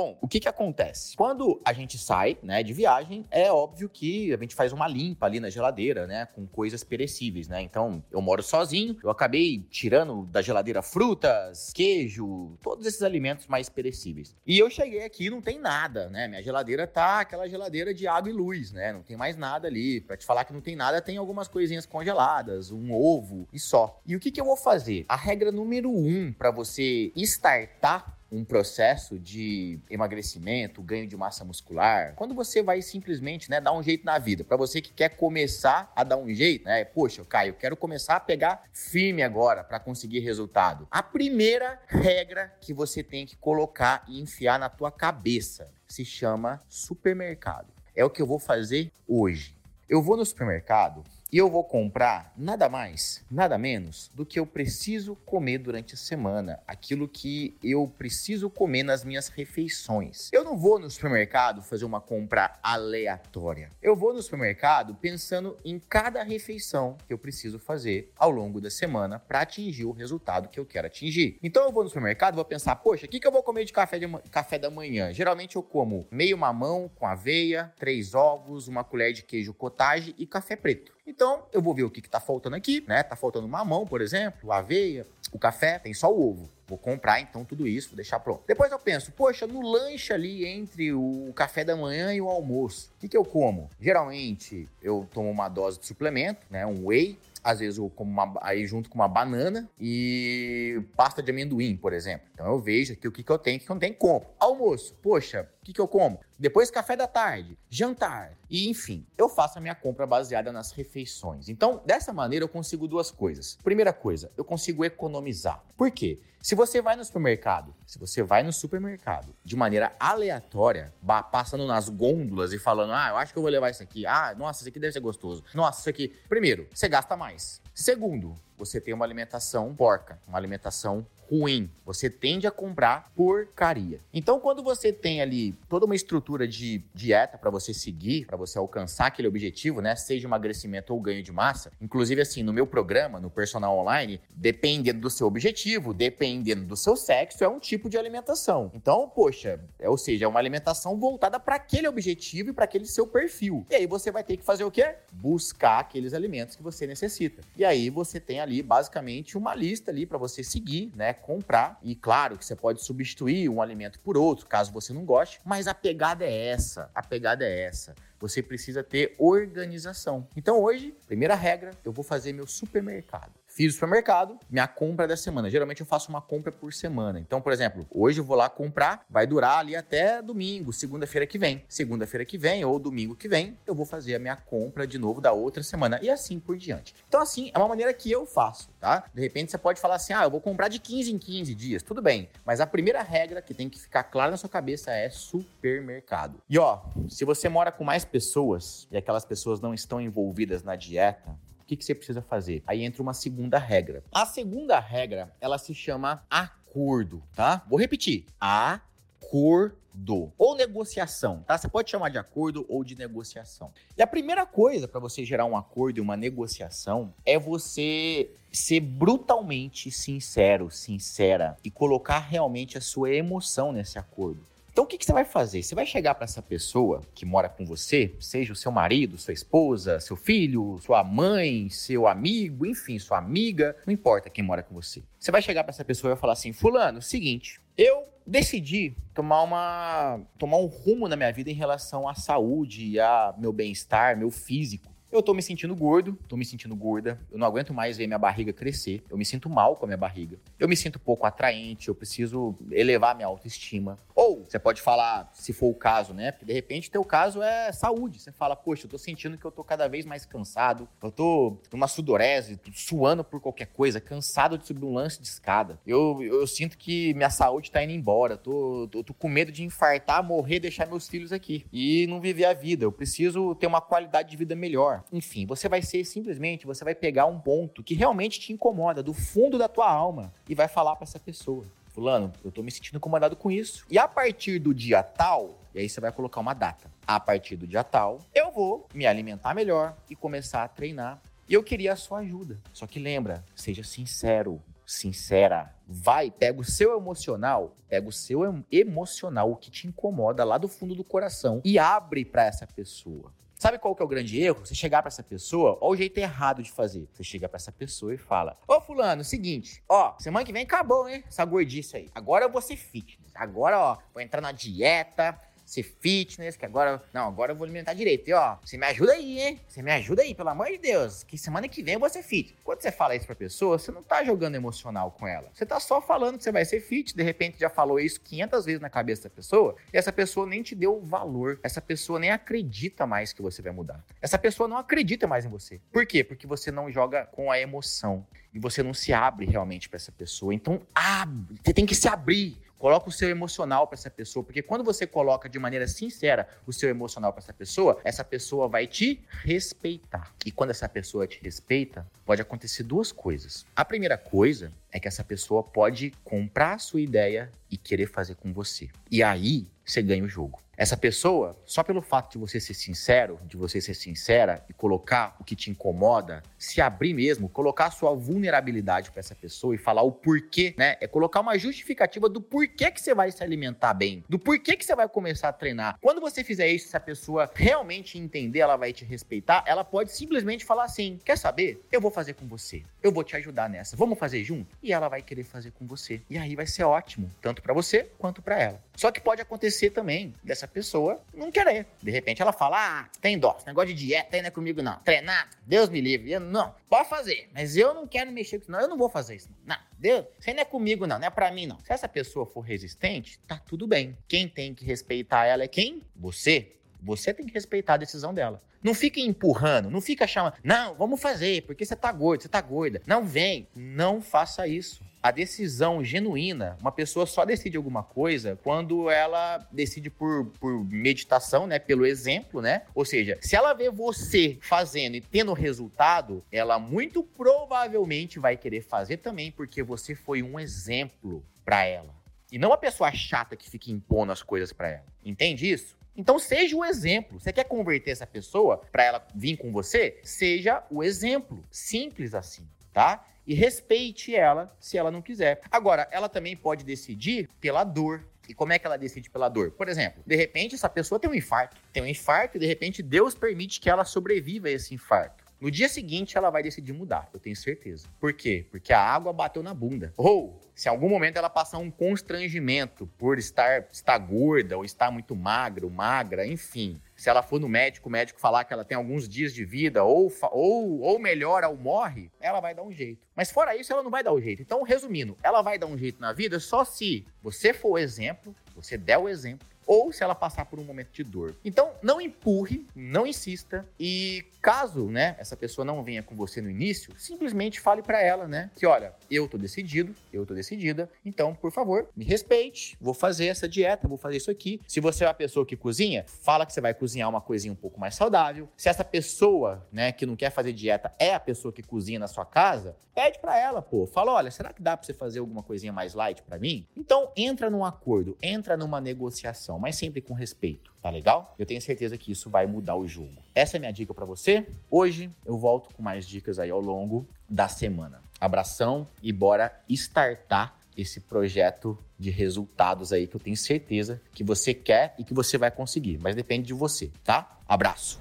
Bom, o que que acontece? Quando a gente sai, né, de viagem, é óbvio que a gente faz uma limpa ali na geladeira, né, com coisas perecíveis, né? Então, eu moro sozinho, eu acabei tirando da geladeira frutas, queijo, todos esses alimentos mais perecíveis. E eu cheguei aqui e não tem nada, né? Minha geladeira tá aquela geladeira de água e luz, né? Não tem mais nada ali. Para te falar que não tem nada, tem algumas coisinhas congeladas, um ovo e só. E o que que eu vou fazer? A regra número um para você startar um processo de emagrecimento, ganho de massa muscular, quando você vai simplesmente, né, dar um jeito na vida, para você que quer começar a dar um jeito, né, poxa, Caio, eu quero começar a pegar firme agora para conseguir resultado. A primeira regra que você tem que colocar e enfiar na tua cabeça se chama supermercado. É o que eu vou fazer hoje. Eu vou no supermercado e eu vou comprar nada mais, nada menos do que eu preciso comer durante a semana, aquilo que eu preciso comer nas minhas refeições. Eu não vou no supermercado fazer uma compra aleatória. Eu vou no supermercado pensando em cada refeição que eu preciso fazer ao longo da semana para atingir o resultado que eu quero atingir. Então eu vou no supermercado, vou pensar, poxa, o que, que eu vou comer de café, de café da manhã? Geralmente eu como meio mamão com aveia, três ovos, uma colher de queijo cottage e café preto. Então, eu vou ver o que, está faltando aqui, né? Tá faltando mamão, por exemplo, aveia, o café, tem só o ovo. Vou comprar então tudo isso, vou deixar pronto. Depois eu penso, poxa, no lanche ali entre o café da manhã e o almoço, o que, que eu como? Geralmente eu tomo uma dose de suplemento, né? Um whey, às vezes como uma, aí junto com uma banana e pasta de amendoim, por exemplo. Então eu vejo aqui o que, que eu tenho o que eu não tenho como. Almoço, poxa, o que, que eu como? Depois café da tarde, jantar e enfim, eu faço a minha compra baseada nas refeições. Então, dessa maneira eu consigo duas coisas. Primeira coisa, eu consigo economizar. Por quê? Se você vai no supermercado, se você vai no supermercado de maneira aleatória, passando nas gôndolas e falando, ah, eu acho que eu vou levar isso aqui, ah, nossa, isso aqui deve ser gostoso, nossa, isso aqui. Primeiro, você gasta mais. Segundo, você tem uma alimentação porca, uma alimentação ruim. Você tende a comprar porcaria. Então, quando você tem ali toda uma estrutura de dieta para você seguir, para você alcançar aquele objetivo, né? Seja emagrecimento ou ganho de massa. Inclusive, assim, no meu programa, no personal online, dependendo do seu objetivo, dependendo do seu sexo, é um tipo de alimentação. Então, poxa, é, ou seja, é uma alimentação voltada para aquele objetivo e para aquele seu perfil. E aí você vai ter que fazer o quê? Buscar aqueles alimentos que você necessita. E aí você tem ali basicamente uma lista ali para você seguir, né? Comprar. E claro que você pode substituir um alimento por outro, caso você não goste, mas a pegada é essa. A pegada é essa. Você precisa ter organização. Então hoje, primeira regra, eu vou fazer meu supermercado. Fiz o supermercado, minha compra da semana. Geralmente eu faço uma compra por semana. Então, por exemplo, hoje eu vou lá comprar, vai durar ali até domingo, segunda-feira que vem. Segunda-feira que vem ou domingo que vem, eu vou fazer a minha compra de novo da outra semana e assim por diante. Então, assim, é uma maneira que eu faço, tá? De repente você pode falar assim: ah, eu vou comprar de 15 em 15 dias. Tudo bem. Mas a primeira regra que tem que ficar clara na sua cabeça é supermercado. E ó, se você mora com mais pessoas e aquelas pessoas não estão envolvidas na dieta, que, que você precisa fazer? Aí entra uma segunda regra. A segunda regra, ela se chama acordo, tá? Vou repetir. Acordo ou negociação, tá? Você pode chamar de acordo ou de negociação. E a primeira coisa para você gerar um acordo e uma negociação é você ser brutalmente sincero, sincera e colocar realmente a sua emoção nesse acordo. Então, o que, que você vai fazer? Você vai chegar para essa pessoa que mora com você, seja o seu marido, sua esposa, seu filho, sua mãe, seu amigo, enfim, sua amiga, não importa quem mora com você. Você vai chegar para essa pessoa e vai falar assim: Fulano, seguinte, eu decidi tomar uma tomar um rumo na minha vida em relação à saúde, a meu bem-estar, meu físico. Eu tô me sentindo gordo, tô me sentindo gorda, eu não aguento mais ver minha barriga crescer, eu me sinto mal com a minha barriga, eu me sinto pouco atraente, eu preciso elevar minha autoestima. Ou você pode falar, se for o caso, né? Porque de repente teu caso é saúde. Você fala, poxa, eu tô sentindo que eu tô cada vez mais cansado, eu tô numa sudorese, tô suando por qualquer coisa, cansado de subir um lance de escada. Eu, eu, sinto que minha saúde tá indo embora, tô, tô, tô com medo de infartar, morrer, deixar meus filhos aqui e não viver a vida. Eu preciso ter uma qualidade de vida melhor. Enfim, você vai ser simplesmente, você vai pegar um ponto que realmente te incomoda do fundo da tua alma e vai falar para essa pessoa. Fulano, eu tô me sentindo incomodado com isso. E a partir do dia tal, e aí você vai colocar uma data. A partir do dia tal, eu vou me alimentar melhor e começar a treinar. E eu queria a sua ajuda. Só que lembra, seja sincero, sincera. Vai, pega o seu emocional, pega o seu emocional, o que te incomoda lá do fundo do coração e abre para essa pessoa. Sabe qual que é o grande erro? Você chegar para essa pessoa, ó o jeito errado de fazer. Você chega para essa pessoa e fala: "Ô fulano, seguinte, ó, semana que vem acabou, hein? Essa gordice aí. Agora eu vou ser fitness. Agora, ó, vou entrar na dieta, ser fitness, que agora. Não, agora eu vou alimentar direito. E ó, você me ajuda aí, hein? Você me ajuda aí, pelo amor de Deus. Que semana que vem eu vou ser fit. Quando você fala isso pra pessoa, você não tá jogando emocional com ela. Você tá só falando que você vai ser fit. De repente já falou isso 500 vezes na cabeça da pessoa. E essa pessoa nem te deu valor. Essa pessoa nem acredita mais que você vai mudar. Essa pessoa não acredita mais em você. Por quê? Porque você não joga com a emoção. E você não se abre realmente para essa pessoa. Então, abre. Você tem que se abrir. Coloca o seu emocional para essa pessoa, porque quando você coloca de maneira sincera o seu emocional para essa pessoa, essa pessoa vai te respeitar. E quando essa pessoa te respeita, pode acontecer duas coisas. A primeira coisa é que essa pessoa pode comprar a sua ideia e querer fazer com você. E aí você ganha o jogo. Essa pessoa, só pelo fato de você ser sincero, de você ser sincera e colocar o que te incomoda, se abrir mesmo, colocar a sua vulnerabilidade para essa pessoa e falar o porquê, né? É colocar uma justificativa do porquê que você vai se alimentar bem, do porquê que você vai começar a treinar. Quando você fizer isso, se a pessoa realmente entender, ela vai te respeitar, ela pode simplesmente falar assim: "Quer saber? Eu vou fazer com você. Eu vou te ajudar nessa. Vamos fazer junto?" E ela vai querer fazer com você. E aí vai ser ótimo, tanto para você quanto para ela. Só que pode acontecer também dessa pessoa não querer. De repente ela fala: Ah, tem dó, esse negócio de dieta aí não é comigo, não. Treinar, Deus me livre. Eu, não, pode fazer, mas eu não quero mexer com isso, não. Eu não vou fazer isso. Não, Deus, isso não é comigo, não. Não é pra mim, não. Se essa pessoa for resistente, tá tudo bem. Quem tem que respeitar ela é quem? Você. Você tem que respeitar a decisão dela. Não fica empurrando, não fica chamando, não, vamos fazer, porque você tá gordo, você tá gorda. Não vem. Não faça isso a decisão genuína, uma pessoa só decide alguma coisa quando ela decide por, por meditação, né? Pelo exemplo, né? Ou seja, se ela vê você fazendo e tendo resultado, ela muito provavelmente vai querer fazer também, porque você foi um exemplo para ela. E não uma pessoa chata que fica impondo as coisas para ela. Entende isso? Então seja o exemplo. Você quer converter essa pessoa para ela vir com você? Seja o exemplo. Simples assim, tá? E respeite ela se ela não quiser. Agora, ela também pode decidir pela dor. E como é que ela decide pela dor? Por exemplo, de repente essa pessoa tem um infarto. Tem um infarto e de repente Deus permite que ela sobreviva a esse infarto. No dia seguinte ela vai decidir mudar, eu tenho certeza. Por quê? Porque a água bateu na bunda. Ou se em algum momento ela passar um constrangimento por estar, estar gorda ou estar muito magro, magra, enfim, se ela for no médico, o médico falar que ela tem alguns dias de vida, ou, ou, ou melhora ou morre, ela vai dar um jeito. Mas fora isso, ela não vai dar um jeito. Então, resumindo, ela vai dar um jeito na vida só se você for o exemplo, você der o exemplo, ou se ela passar por um momento de dor. Então, não empurre, não insista e caso, né, essa pessoa não venha com você no início, simplesmente fale para ela, né, que olha, eu tô decidido, eu tô decidida, então, por favor, me respeite, vou fazer essa dieta, vou fazer isso aqui. Se você é uma pessoa que cozinha, fala que você vai cozinhar uma coisinha um pouco mais saudável. Se essa pessoa, né, que não quer fazer dieta é a pessoa que cozinha na sua casa, pede para ela, pô, fala, olha, será que dá para você fazer alguma coisinha mais light para mim? Então, entra num acordo, entra numa negociação, mas sempre com respeito, tá legal? Eu tenho certeza que isso vai mudar o jogo. Essa é minha dica para você. Hoje eu volto com mais dicas aí ao longo da semana. Abração e bora startar esse projeto de resultados aí que eu tenho certeza que você quer e que você vai conseguir, mas depende de você, tá? Abraço.